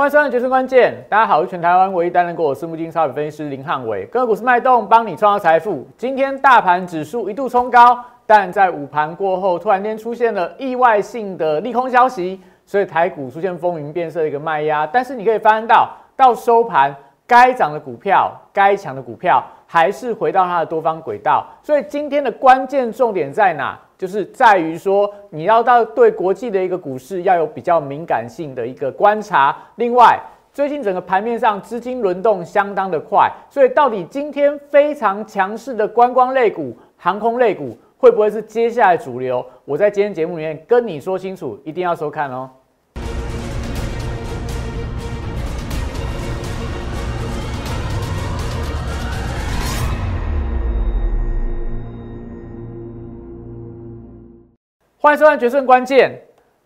欢迎收看《决胜关键》，大家好，我是全台湾唯一担任过私募金超级分析师林汉伟，跟股市脉动帮你创造财富。今天大盘指数一度冲高，但在午盘过后，突然间出现了意外性的利空消息，所以台股出现风云变色的一个卖压。但是你可以发现到，到收盘，该涨的股票、该强的股票，还是回到它的多方轨道。所以今天的关键重点在哪？就是在于说，你要到对国际的一个股市要有比较敏感性的一个观察。另外，最近整个盘面上资金轮动相当的快，所以到底今天非常强势的观光类股、航空类股会不会是接下来主流？我在今天节目里面跟你说清楚，一定要收看哦。欢迎收看《决胜关键》。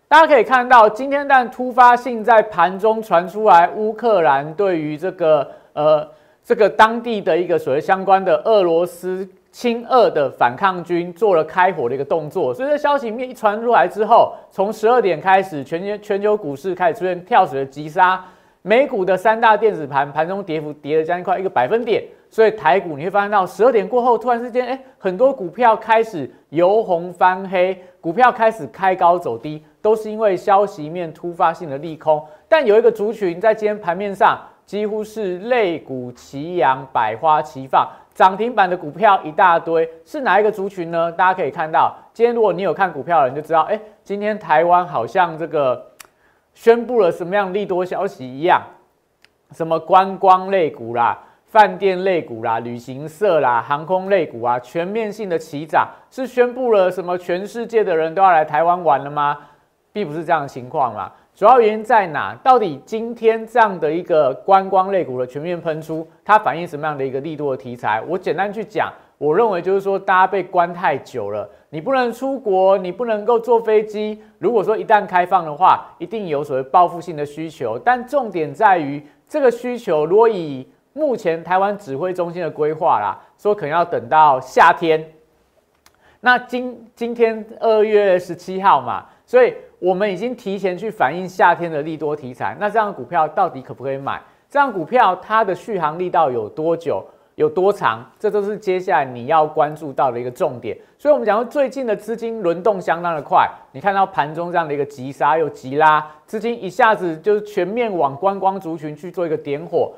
大家可以看到，今天但突发性在盘中传出来，乌克兰对于这个呃这个当地的一个所谓相关的俄罗斯亲俄的反抗军做了开火的一个动作。所以这消息面一传出来之后，从十二点开始，全球全球股市开始出现跳水的急杀，美股的三大电子盘盘中跌幅跌了将近快一个百分点。所以台股你会发现到十二点过后，突然之间，哎，很多股票开始由红翻黑，股票开始开高走低，都是因为消息面突发性的利空。但有一个族群在今天盘面上几乎是肋骨齐扬，百花齐放，涨停板的股票一大堆，是哪一个族群呢？大家可以看到，今天如果你有看股票的人就知道，哎，今天台湾好像这个宣布了什么样利多消息一样，什么观光类股啦。饭店类股啦、旅行社啦、航空类股啊，全面性的齐涨，是宣布了什么？全世界的人都要来台湾玩了吗？并不是这样的情况啦。主要原因在哪？到底今天这样的一个观光类股的全面喷出，它反映什么样的一个力度的题材？我简单去讲，我认为就是说，大家被关太久了，你不能出国，你不能够坐飞机。如果说一旦开放的话，一定有所谓报复性的需求。但重点在于这个需求，如果以目前台湾指挥中心的规划啦，说可能要等到夏天。那今今天二月十七号嘛，所以我们已经提前去反映夏天的利多题材。那这样股票到底可不可以买？这样股票它的续航力道有多久、有多长？这都是接下来你要关注到的一个重点。所以，我们讲说最近的资金轮动相当的快，你看到盘中这样的一个急杀又急拉，资金一下子就全面往观光族群去做一个点火。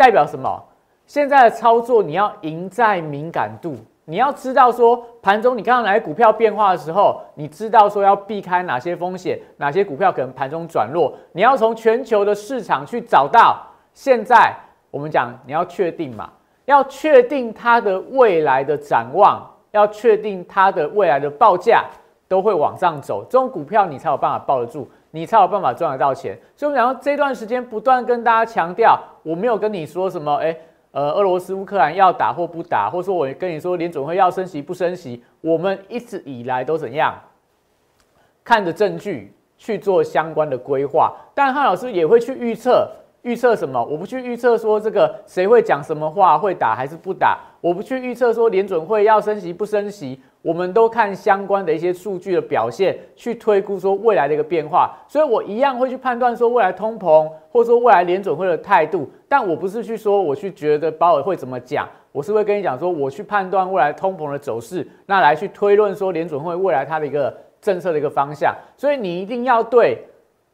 代表什么？现在的操作你要赢在敏感度，你要知道说盘中你看到哪些股票变化的时候，你知道说要避开哪些风险，哪些股票可能盘中转弱，你要从全球的市场去找到。现在我们讲你要确定嘛，要确定它的未来的展望，要确定它的未来的报价都会往上走，这种股票你才有办法抱得住。你才有办法赚得到钱，所以我们讲这段时间不断跟大家强调，我没有跟你说什么，哎，呃，俄罗斯乌克兰要打或不打，或说我跟你说联准会要升息不升息，我们一直以来都怎样，看着证据去做相关的规划，但汉老师也会去预测，预测什么？我不去预测说这个谁会讲什么话，会打还是不打，我不去预测说联准会要升息不升息。我们都看相关的一些数据的表现，去推估说未来的一个变化，所以我一样会去判断说未来通膨，或者说未来联准会的态度。但我不是去说我去觉得鲍尔会怎么讲，我是会跟你讲说我去判断未来通膨的走势，那来去推论说联准会未来它的一个政策的一个方向。所以你一定要对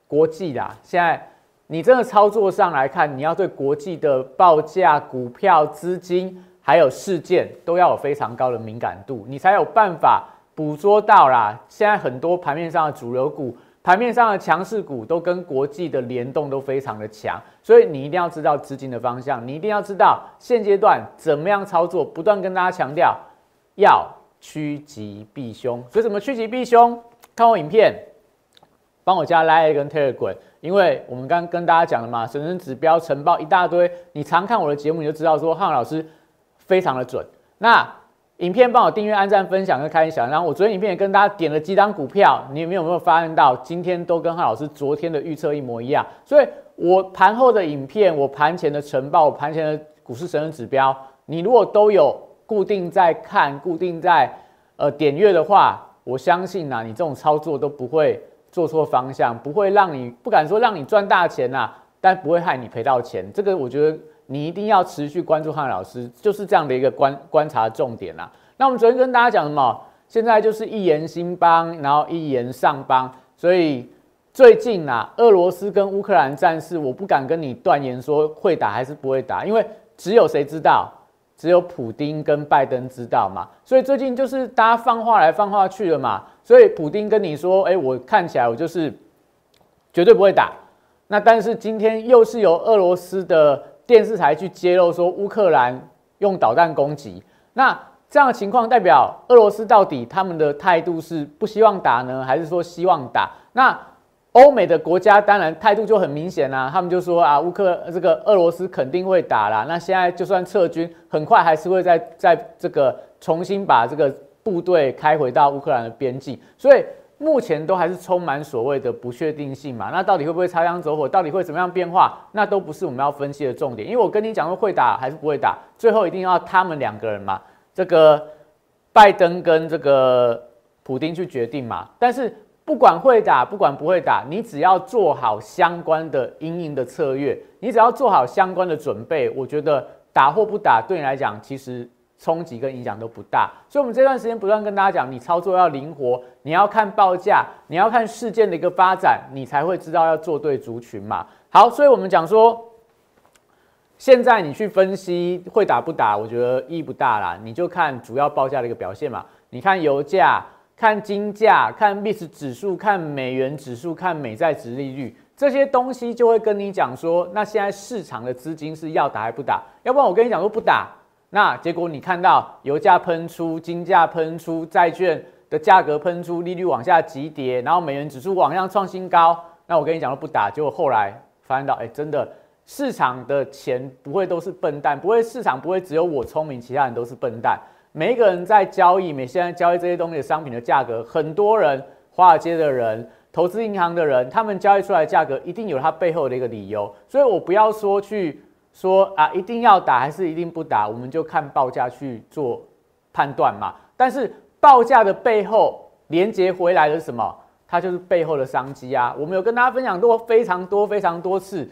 国际啦，现在你真的操作上来看，你要对国际的报价、股票、资金。还有事件都要有非常高的敏感度，你才有办法捕捉到啦。现在很多盘面上的主流股、盘面上的强势股都跟国际的联动都非常的强，所以你一定要知道资金的方向，你一定要知道现阶段怎么样操作。不断跟大家强调要趋吉避凶，所以怎么趋吉避凶？看我影片，帮我加 Like 跟 Telegram，因为我们刚跟大家讲了嘛，神神指标晨报一大堆，你常看我的节目，你就知道说汉老师。非常的准。那影片帮我订阅、按赞、分享跟开小然后我昨天影片也跟大家点了几张股票，你有没有没有发现到今天都跟汉老师昨天的预测一模一样？所以我盘后的影片、我盘前的晨报、我盘前的股市神人指标，你如果都有固定在看、固定在呃点阅的话，我相信呐，你这种操作都不会做错方向，不会让你不敢说让你赚大钱呐。但不会害你赔到钱。这个我觉得你一定要持续关注汉老师，就是这样的一个观观察重点啦。那我们昨天跟大家讲什么？现在就是一言兴邦，然后一言上邦，所以最近啊，俄罗斯跟乌克兰战事，我不敢跟你断言说会打还是不会打，因为只有谁知道？只有普丁跟拜登知道嘛，所以最近就是大家放话来放话去了嘛，所以普丁跟你说，哎，我看起来我就是绝对不会打，那但是今天又是由俄罗斯的电视台去揭露说乌克兰用导弹攻击，那这样的情况代表俄罗斯到底他们的态度是不希望打呢，还是说希望打？那？欧美的国家当然态度就很明显啦，他们就说啊，乌克这个俄罗斯肯定会打啦。那现在就算撤军，很快还是会在在这个重新把这个部队开回到乌克兰的边境，所以目前都还是充满所谓的不确定性嘛。那到底会不会擦枪走火？到底会怎么样变化？那都不是我们要分析的重点。因为我跟你讲说会打还是不会打，最后一定要他们两个人嘛，这个拜登跟这个普京去决定嘛。但是。不管会打，不管不会打，你只要做好相关的阴影的策略，你只要做好相关的准备，我觉得打或不打对你来讲，其实冲击跟影响都不大。所以，我们这段时间不断跟大家讲，你操作要灵活，你要看报价，你要看事件的一个发展，你才会知道要做对族群嘛。好，所以我们讲说，现在你去分析会打不打，我觉得意义不大啦，你就看主要报价的一个表现嘛。你看油价。看金价，看 VIX 指数，看美元指数，看美债值利率，这些东西就会跟你讲说，那现在市场的资金是要打还不打？要不然我跟你讲说不打，那结果你看到油价喷出，金价喷出，债券的价格喷出，利率往下急跌，然后美元指数往上创新高，那我跟你讲说不打，结果后来发现到，哎，真的市场的钱不会都是笨蛋，不会市场不会只有我聪明，其他人都是笨蛋。每一个人在交易，每现在交易这些东西的商品的价格，很多人，华尔街的人，投资银行的人，他们交易出来的价格一定有它背后的一个理由。所以我不要说去说啊，一定要打还是一定不打，我们就看报价去做判断嘛。但是报价的背后连接回来的是什么？它就是背后的商机啊。我们有跟大家分享过非常多非常多次，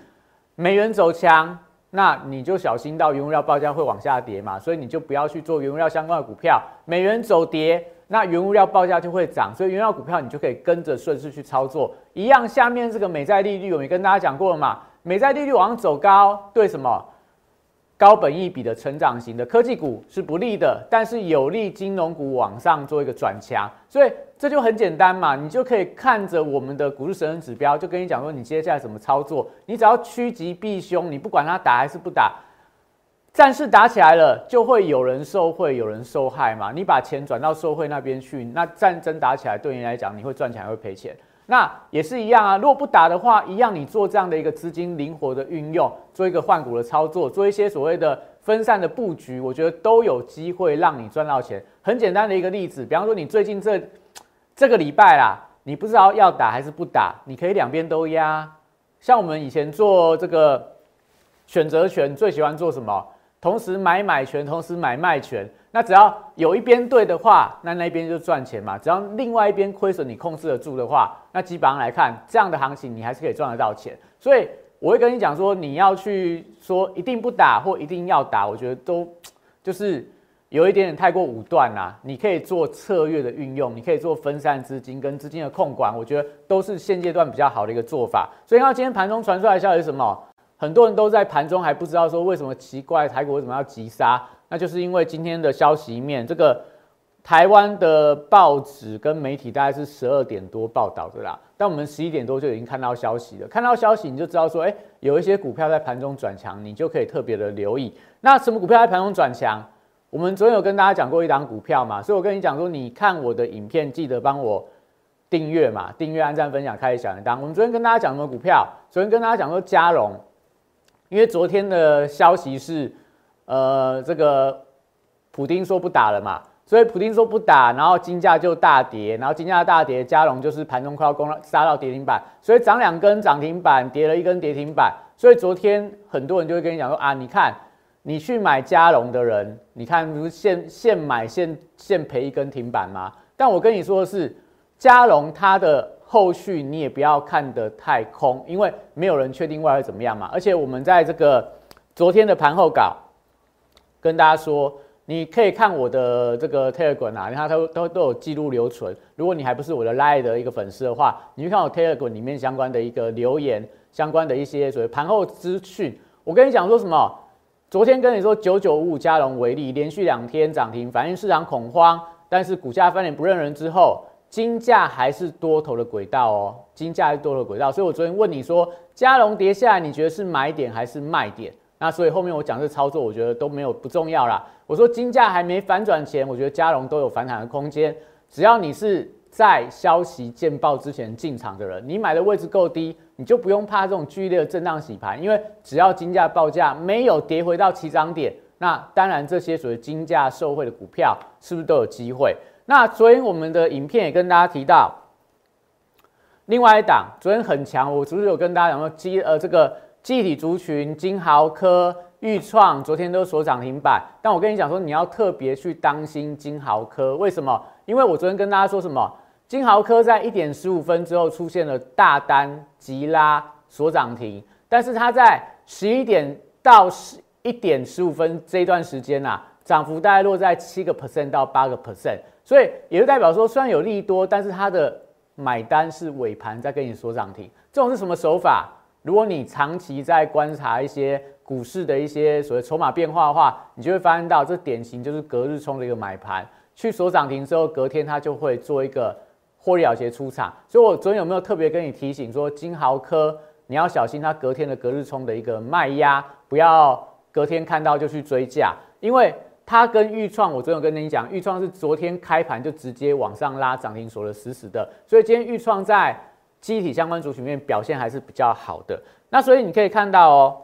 美元走强。那你就小心到原物料报价会往下跌嘛，所以你就不要去做原物料相关的股票。美元走跌，那原物料报价就会涨，所以原料股票你就可以跟着顺势去操作。一样，下面这个美债利率我们也跟大家讲过了嘛，美债利率往上走高，对什么？高本益比的成长型的科技股是不利的，但是有利金融股往上做一个转强，所以这就很简单嘛，你就可以看着我们的股市神人指标，就跟你讲说你接下来怎么操作，你只要趋吉避凶，你不管它打还是不打，战事打起来了，就会有人受贿，有人受害嘛，你把钱转到受贿那边去，那战争打起来对你来讲，你会赚钱还会赔钱？那也是一样啊，如果不打的话，一样你做这样的一个资金灵活的运用，做一个换股的操作，做一些所谓的分散的布局，我觉得都有机会让你赚到钱。很简单的一个例子，比方说你最近这这个礼拜啦，你不知道要打还是不打，你可以两边都压。像我们以前做这个选择权，最喜欢做什么？同时买买权，同时买卖权。那只要有一边对的话，那那边就赚钱嘛。只要另外一边亏损，你控制得住的话，那基本上来看，这样的行情你还是可以赚得到钱。所以我会跟你讲说，你要去说一定不打或一定要打，我觉得都 就是有一点点太过武断啦。你可以做策略的运用，你可以做分散资金跟资金的控管，我觉得都是现阶段比较好的一个做法。所以看到今天盘中传出来消息是什么？很多人都在盘中还不知道说为什么奇怪台股为什么要急杀。那就是因为今天的消息面，这个台湾的报纸跟媒体大概是十二点多报道的啦，但我们十一点多就已经看到消息了。看到消息你就知道说，哎，有一些股票在盘中转强，你就可以特别的留意。那什么股票在盘中转强？我们昨天有跟大家讲过一档股票嘛，所以我跟你讲说，你看我的影片记得帮我订阅嘛，订阅、按赞、分享、开小铃铛。我们昨天跟大家讲什么股票？昨天跟大家讲说嘉荣，因为昨天的消息是。呃，这个普丁说不打了嘛，所以普丁说不打，然后金价就大跌，然后金价大跌，加龙就是盘中快要攻了，杀到跌停板，所以涨两根涨停板，跌了一根跌停板，所以昨天很多人就会跟你讲说啊，你看你去买加龙的人，你看不是现现买现现赔一根停板吗？但我跟你说的是，加龙它的后续你也不要看得太空，因为没有人确定未来会怎么样嘛。而且我们在这个昨天的盘后稿跟大家说，你可以看我的这个 Telegram 啊，你看都都都有记录留存。如果你还不是我的 Line 的一个粉丝的话，你去看我 Telegram 里面相关的一个留言，相关的一些所谓盘后资讯。我跟你讲说什么？昨天跟你说九九五五加龙为例，连续两天涨停，反映市场恐慌，但是股价翻脸不认人之后。金价还是多头的轨道哦，金价是多头轨道，所以我昨天问你说，加龙跌下来，你觉得是买点还是卖点？那所以后面我讲这操作，我觉得都没有不重要啦。我说金价还没反转前，我觉得加龙都有反弹的空间。只要你是在消息见报之前进场的人，你买的位置够低，你就不用怕这种剧烈的震荡洗盘，因为只要金价报价没有跌回到起涨点，那当然这些所谓金价受惠的股票，是不是都有机会？那昨天我们的影片也跟大家提到，另外一档昨天很强，我是不是有跟大家讲说，基呃这个记体族群金豪科、裕创昨天都锁涨停板，但我跟你讲说，你要特别去当心金豪科，为什么？因为我昨天跟大家说什么，金豪科在一点十五分之后出现了大单急拉锁涨停，但是它在十一点到十一点十五分这一段时间呐，涨幅大概落在七个 percent 到八个 percent。所以也就代表说，虽然有利多，但是它的买单是尾盘在跟你说涨停。这种是什么手法？如果你长期在观察一些股市的一些所谓筹码变化的话，你就会发现到这典型就是隔日冲的一个买盘，去锁涨停之后，隔天它就会做一个获利了结出场。所以我昨天有没有特别跟你提醒说，金豪科你要小心它隔天的隔日冲的一个卖压，不要隔天看到就去追价，因为。它跟豫创，我昨天有跟你讲，豫创是昨天开盘就直接往上拉涨停锁的死死的，所以今天豫创在机体相关族群面表现还是比较好的。那所以你可以看到哦，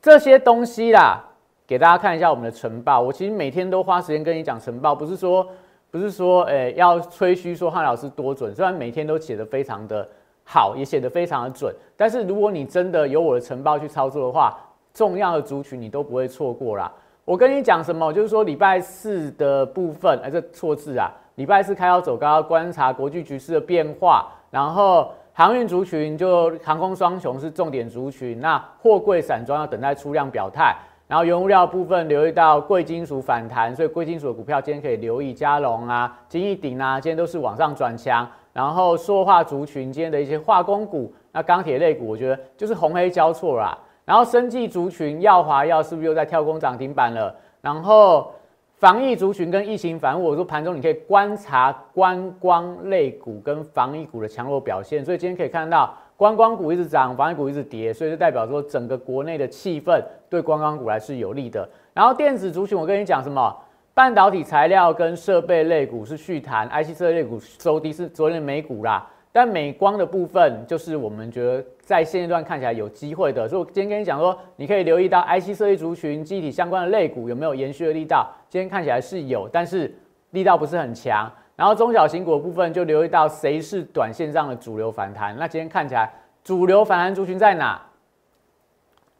这些东西啦，给大家看一下我们的晨报。我其实每天都花时间跟你讲晨报，不是说不是说诶要吹嘘说汉老师多准，虽然每天都写的非常的好，也写的非常的准，但是如果你真的有我的晨报去操作的话，重要的族群你都不会错过啦。我跟你讲什么？就是说礼拜四的部分，哎，这错字啊！礼拜四开高走高，观察国际局势的变化。然后航运族群就航空双雄是重点族群，那货柜散装要等待出量表态。然后原物料部分留意到贵金属反弹，所以贵金属的股票今天可以留意加龙啊、金益鼎啊，今天都是往上转强。然后塑化族群今天的一些化工股，那钢铁类股，我觉得就是红黑交错啦。然后生技族群，耀华药是不是又在跳空涨停板了？然后防疫族群跟疫情反我说盘中你可以观察观光类股跟防疫股的强弱表现。所以今天可以看到观光股一直涨，防疫股一直跌，所以就代表说整个国内的气氛对观光股来是有利的。然后电子族群，我跟你讲什么？半导体材料跟设备类股是续弹，IC 设备类股收低是昨天美股啦。但美光的部分，就是我们觉得在现阶段看起来有机会的，所以我今天跟你讲说，你可以留意到 IC 设计族群、机体相关的类股有没有延续的力道。今天看起来是有，但是力道不是很强。然后中小型股的部分，就留意到谁是短线上的主流反弹。那今天看起来主流反弹族群在哪？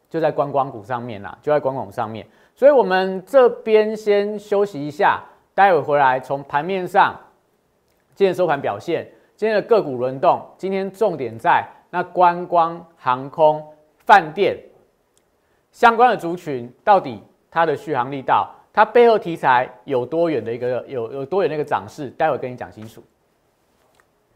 就在观光股上面啦，就在观光股上面。所以我们这边先休息一下，待会回来从盘面上今天收盘表现。今天的个股轮动，今天重点在那观光、航空、饭店相关的族群，到底它的续航力道，它背后题材有多远的一个有有多远的一个涨势，待会跟你讲清楚。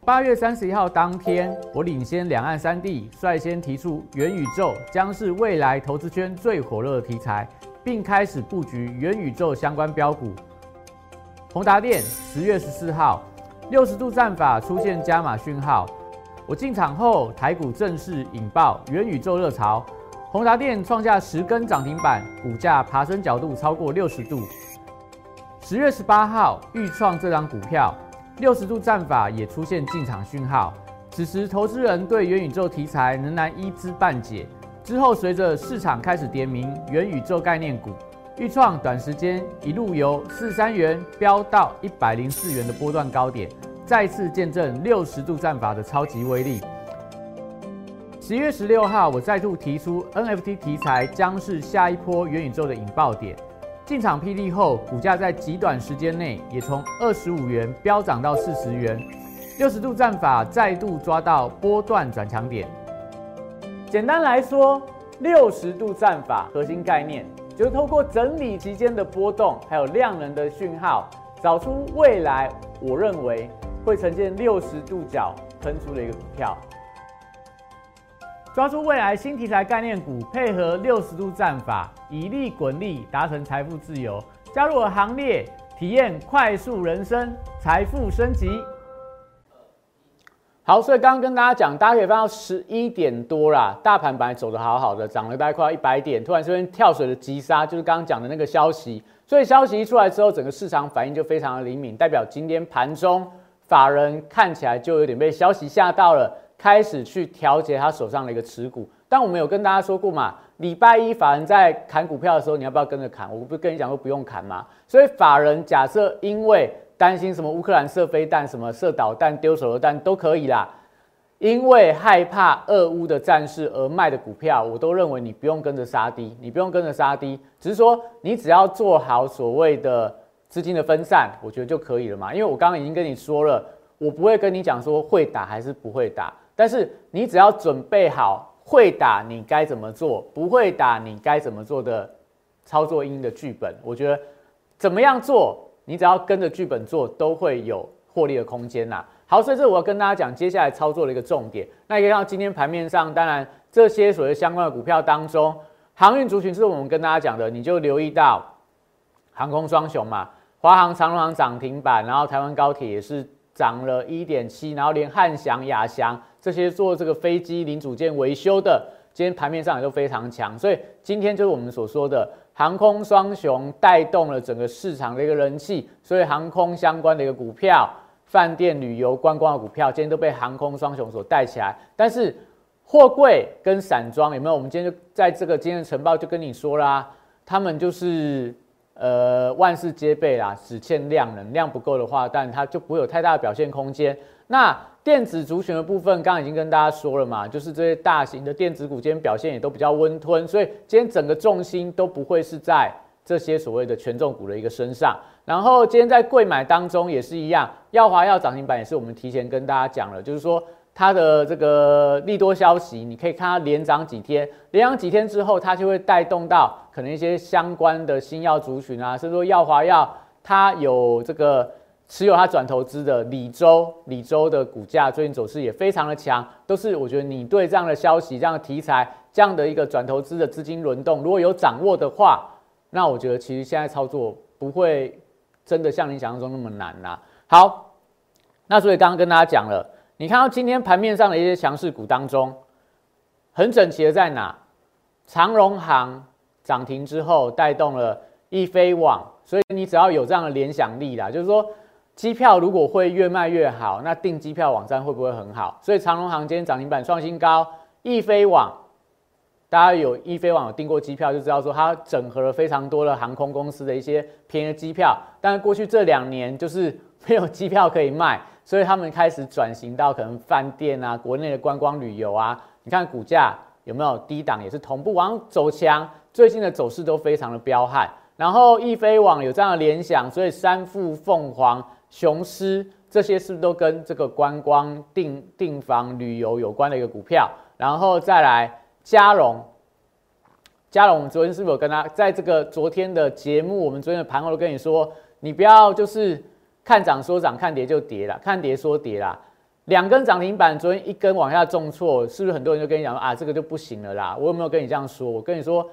八月三十一号当天，我领先两岸三地，率先提出元宇宙将是未来投资圈最火热的题材，并开始布局元宇宙相关标股。宏达电十月十四号。六十度战法出现加码讯号，我进场后，台股正式引爆元宇宙热潮，宏达电创下十根涨停板，股价爬升角度超过六十度。十月十八号，预创这张股票，六十度战法也出现进场讯号，此时投资人对元宇宙题材仍然一知半解。之后，随着市场开始点名元宇宙概念股。预创短时间一路由四三元飙到一百零四元的波段高点，再次见证六十度战法的超级威力。十月十六号，我再度提出 NFT 题材将是下一波元宇宙的引爆点。进场霹雳后，股价在极短时间内也从二十五元飙涨到四十元。六十度战法再度抓到波段转强点。简单来说，六十度战法核心概念就是透过整理期间的波动，还有量能的讯号，找出未来我认为会呈现六十度角喷出的一个股票。抓住未来新题材概念股，配合六十度战法，以利滚利，达成财富自由。加入我行列，体验快速人生，财富升级。好，所以刚刚跟大家讲，大家可以翻到十一点多啦，大盘本来走的好好的，涨了大概快要一百点，突然这边跳水的急杀，就是刚刚讲的那个消息。所以消息一出来之后，整个市场反应就非常的灵敏，代表今天盘中法人看起来就有点被消息吓到了。开始去调节他手上的一个持股，但我们有跟大家说过嘛，礼拜一法人在砍股票的时候，你要不要跟着砍？我不是跟你讲说不用砍吗？所以法人假设因为担心什么乌克兰射飞弹、什么射导弹、丢手榴弹都可以啦，因为害怕俄乌的战事而卖的股票，我都认为你不用跟着杀低，你不用跟着杀低，只是说你只要做好所谓的资金的分散，我觉得就可以了嘛。因为我刚刚已经跟你说了，我不会跟你讲说会打还是不会打。但是你只要准备好会打你该怎么做，不会打你该怎么做的操作应的剧本，我觉得怎么样做，你只要跟着剧本做，都会有获利的空间呐。好，所以这我要跟大家讲接下来操作的一个重点。那可以看到今天盘面上，当然这些所谓相关的股票当中，航运族群是我们跟大家讲的，你就留意到航空双雄嘛，华航、长荣航涨停板，然后台湾高铁也是涨了一点七，然后连汉翔、亚翔。这些做这个飞机零组件维修的，今天盘面上也都非常强，所以今天就是我们所说的航空双雄带动了整个市场的一个人气，所以航空相关的一个股票、饭店、旅游、观光的股票，今天都被航空双雄所带起来。但是货柜跟散装有没有？我们今天就在这个今天的晨报就跟你说啦，他们就是呃万事皆备啦，只欠量能，量不够的话，但它就不会有太大的表现空间。那电子族群的部分，刚刚已经跟大家说了嘛，就是这些大型的电子股今天表现也都比较温吞，所以今天整个重心都不会是在这些所谓的权重股的一个身上。然后今天在贵买当中也是一样，耀华要涨停板也是我们提前跟大家讲了，就是说它的这个利多消息，你可以看它连涨几天，连涨几天之后，它就会带动到可能一些相关的新药族群啊，甚至说耀华药它有这个。持有它转投资的李州，李州的股价最近走势也非常的强，都是我觉得你对这样的消息、这样的题材、这样的一个转投资的资金轮动，如果有掌握的话，那我觉得其实现在操作不会真的像你想象中那么难啦。好，那所以刚刚跟大家讲了，你看到今天盘面上的一些强势股当中，很整齐的在哪？长荣行涨停之后带动了易飞网，所以你只要有这样的联想力啦，就是说。机票如果会越卖越好，那订机票网站会不会很好？所以长荣航今天涨停板创新高，易飞网，大家有易飞网有订过机票就知道说它整合了非常多的航空公司的一些便宜的机票，但是过去这两年就是没有机票可以卖，所以他们开始转型到可能饭店啊、国内的观光旅游啊。你看股价有没有低档也是同步往走强，最近的走势都非常的彪悍。然后易飞网有这样的联想，所以三富凤凰。雄狮这些是不是都跟这个观光订订房旅游有关的一个股票？然后再来嘉荣，嘉龙，我们昨天是不是有跟他在这个昨天的节目，我们昨天的盘后都跟你说，你不要就是看涨说涨，看跌就跌了，看跌说跌啦。两根涨停板，昨天一根往下重挫，是不是很多人就跟你讲啊，这个就不行了啦？我有没有跟你这样说？我跟你说，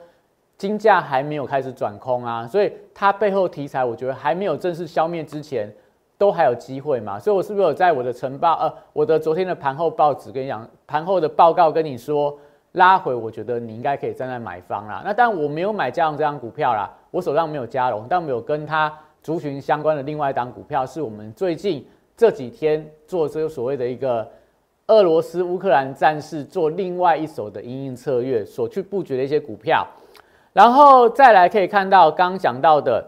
金价还没有开始转空啊，所以它背后题材，我觉得还没有正式消灭之前。都还有机会嘛？所以我是不是有在我的晨报呃，我的昨天的盘后报纸跟你讲，盘后的报告跟你说拉回，我觉得你应该可以站在买方啦。那但我没有买嘉荣这张股票啦，我手上没有嘉荣，但我有跟他族群相关的另外一档股票，是我们最近这几天做这个所谓的一个俄罗斯乌克兰战事做另外一手的营运策略所去布局的一些股票，然后再来可以看到刚讲到的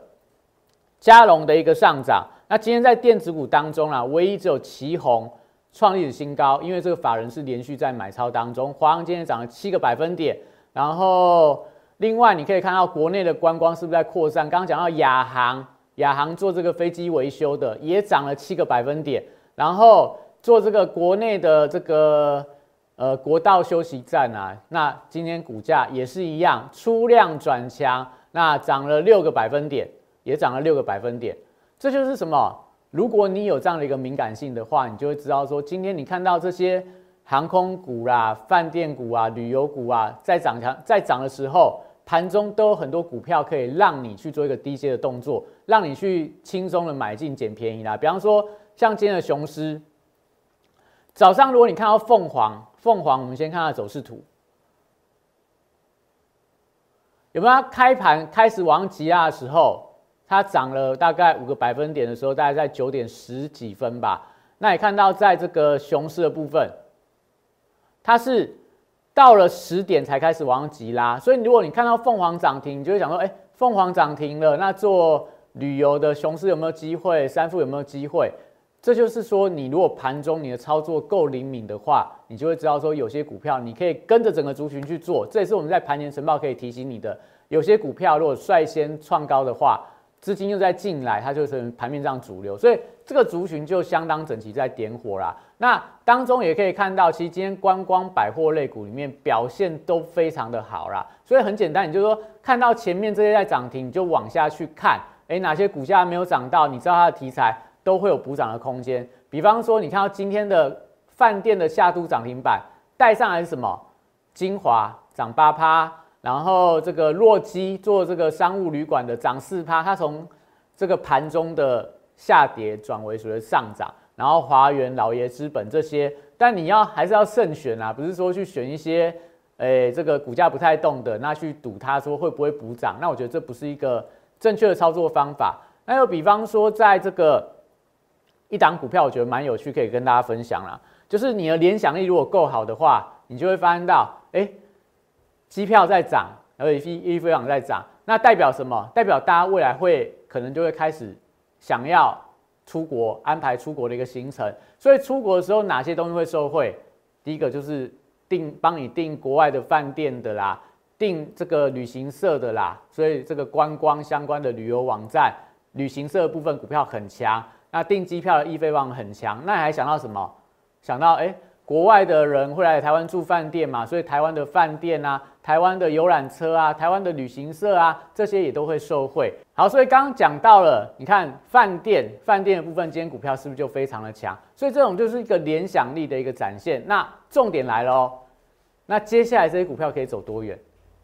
嘉龙的一个上涨。那今天在电子股当中啊，唯一只有旗宏创历史新高，因为这个法人是连续在买超当中。华航今天涨了七个百分点，然后另外你可以看到国内的观光是不是在扩散？刚刚讲到亚航，亚航做这个飞机维修的也涨了七个百分点，然后做这个国内的这个呃国道休息站啊，那今天股价也是一样，出量转强，那涨了六个百分点，也涨了六个百分点。这就是什么？如果你有这样的一个敏感性的话，你就会知道说，今天你看到这些航空股啦、饭店股啊、旅游股啊，在涨强在涨的时候。盘中都有很多股票可以让你去做一个低阶的动作，让你去轻松的买进捡便宜啦。比方说像今天的雄狮，早上如果你看到凤凰，凤凰我们先看它走势图，有没有开盘开始往上挤压的时候，它涨了大概五个百分点的时候，大概在九点十几分吧。那你看到在这个雄狮的部分，它是。到了十点才开始往上急拉，所以如果你看到凤凰涨停，你就会想说：哎，凤凰涨停了，那做旅游的雄狮有没有机会？三富有没有机会？这就是说，你如果盘中你的操作够灵敏的话，你就会知道说，有些股票你可以跟着整个族群去做。这也是我们在盘前晨报可以提醒你的。有些股票如果率先创高的话，资金又在进来，它就成盘面上主流，所以这个族群就相当整齐在点火啦。那当中也可以看到，其实今天观光百货类股里面表现都非常的好啦。所以很简单，你就说看到前面这些在涨停，你就往下去看，诶，哪些股价没有涨到，你知道它的题材都会有补涨的空间。比方说，你看到今天的饭店的下都涨停板带上来是什么？精华涨八趴。然后这个洛基做这个商务旅馆的涨四趴，它从这个盘中的下跌转为所谓上涨。然后华源、老爷资本这些，但你要还是要慎选啊，不是说去选一些，诶这个股价不太动的，那去赌它说会不会补涨？那我觉得这不是一个正确的操作方法。那又比方说，在这个一档股票，我觉得蛮有趣，可以跟大家分享啦。就是你的联想力如果够好的话，你就会发现到，哎。机票在涨，而且一一飞航在涨，那代表什么？代表大家未来会可能就会开始想要出国，安排出国的一个行程。所以出国的时候，哪些东西会受惠？第一个就是订帮你订国外的饭店的啦，订这个旅行社的啦。所以这个观光相关的旅游网站、旅行社的部分股票很强。那订机票的易飞网很强。那还想到什么？想到哎。国外的人会来台湾住饭店嘛？所以台湾的饭店啊，台湾的游览车啊，台湾的旅行社啊，这些也都会受惠。好，所以刚刚讲到了，你看饭店，饭店的部分，今天股票是不是就非常的强？所以这种就是一个联想力的一个展现。那重点来了哦，那接下来这些股票可以走多远？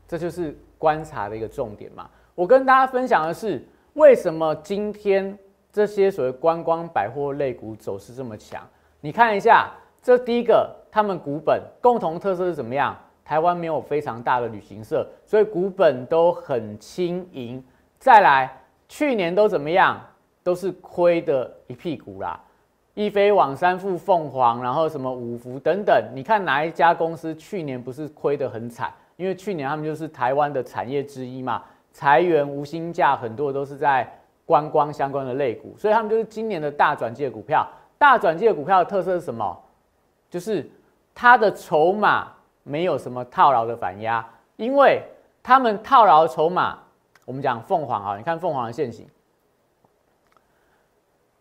这就是观察的一个重点嘛。我跟大家分享的是，为什么今天这些所谓观光百货类股走势这么强？你看一下。这第一个，他们股本共同特色是怎么样？台湾没有非常大的旅行社，所以股本都很轻盈。再来，去年都怎么样？都是亏的一屁股啦。一飞往、三富、凤凰，然后什么五福等等，你看哪一家公司去年不是亏得很惨？因为去年他们就是台湾的产业之一嘛，裁员、无薪假，很多都是在观光相关的类股，所以他们就是今年的大转机的股票。大转机的股票的特色是什么？就是它的筹码没有什么套牢的反压，因为他们套牢筹码，我们讲凤凰啊，你看凤凰的线型，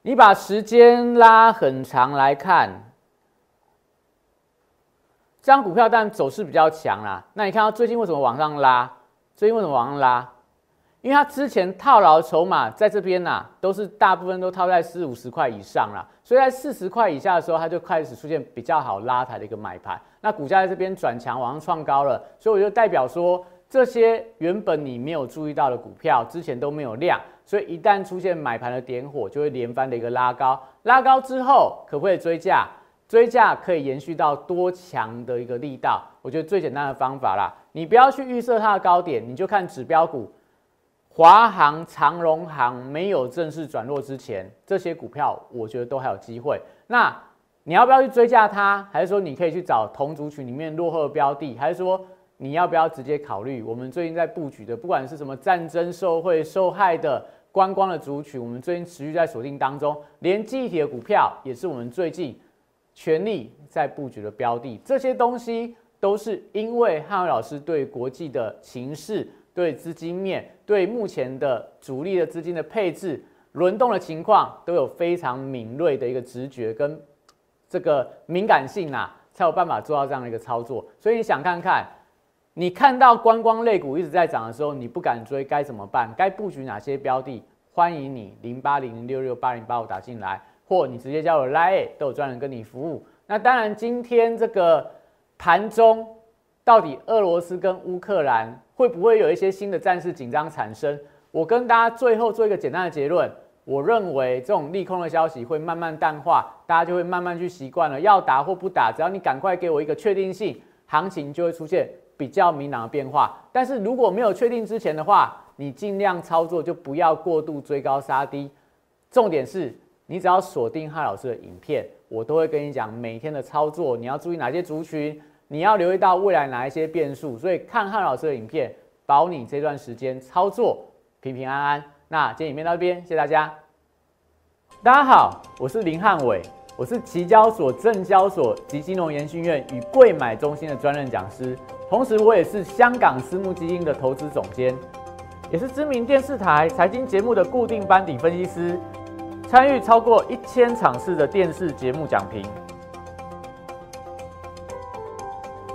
你把时间拉很长来看，这张股票但走势比较强啦。那你看到最近为什么往上拉？最近为什么往上拉？因为它之前套牢筹码在这边呐，都是大部分都套在四五十块以上啦，所以在四十块以下的时候，它就开始出现比较好拉抬的一个买盘。那股价在这边转强，往上创高了，所以我就代表说，这些原本你没有注意到的股票，之前都没有量，所以一旦出现买盘的点火，就会连番的一个拉高。拉高之后，可不可以追价？追价可以延续到多强的一个力道？我觉得最简单的方法啦，你不要去预设它的高点，你就看指标股。华航、长荣航没有正式转弱之前，这些股票我觉得都还有机会。那你要不要去追加它？还是说你可以去找同族群里面落后的标的？还是说你要不要直接考虑我们最近在布局的，不管是什么战争受惠受害的观光的族群，我们最近持续在锁定当中，连记忆体的股票也是我们最近全力在布局的标的。这些东西都是因为汉伟老师对国际的情势。对资金面，对目前的主力的资金的配置、轮动的情况，都有非常敏锐的一个直觉跟这个敏感性呐，才有办法做到这样的一个操作。所以你想看看，你看到观光类股一直在涨的时候，你不敢追该怎么办？该布局哪些标的？欢迎你零八零零六六八零八五打进来，或你直接加我 Line，都有专人跟你服务。那当然，今天这个盘中到底俄罗斯跟乌克兰会不会有一些新的战事紧张产生？我跟大家最后做一个简单的结论，我认为这种利空的消息会慢慢淡化，大家就会慢慢去习惯了。要打或不打，只要你赶快给我一个确定性，行情就会出现比较明朗的变化。但是如果没有确定之前的话，你尽量操作就不要过度追高杀低。重点是你只要锁定汉老师的影片，我都会跟你讲每天的操作，你要注意哪些族群，你要留意到未来哪一些变数。所以看汉老师的影片，保你这段时间操作。平平安安。那今天影片到这边，谢谢大家。大家好，我是林汉伟，我是期交所、证交所及金融研训院与贵买中心的专任讲师，同时我也是香港私募基金的投资总监，也是知名电视台财经节目的固定班底分析师，参与超过一千场次的电视节目讲评。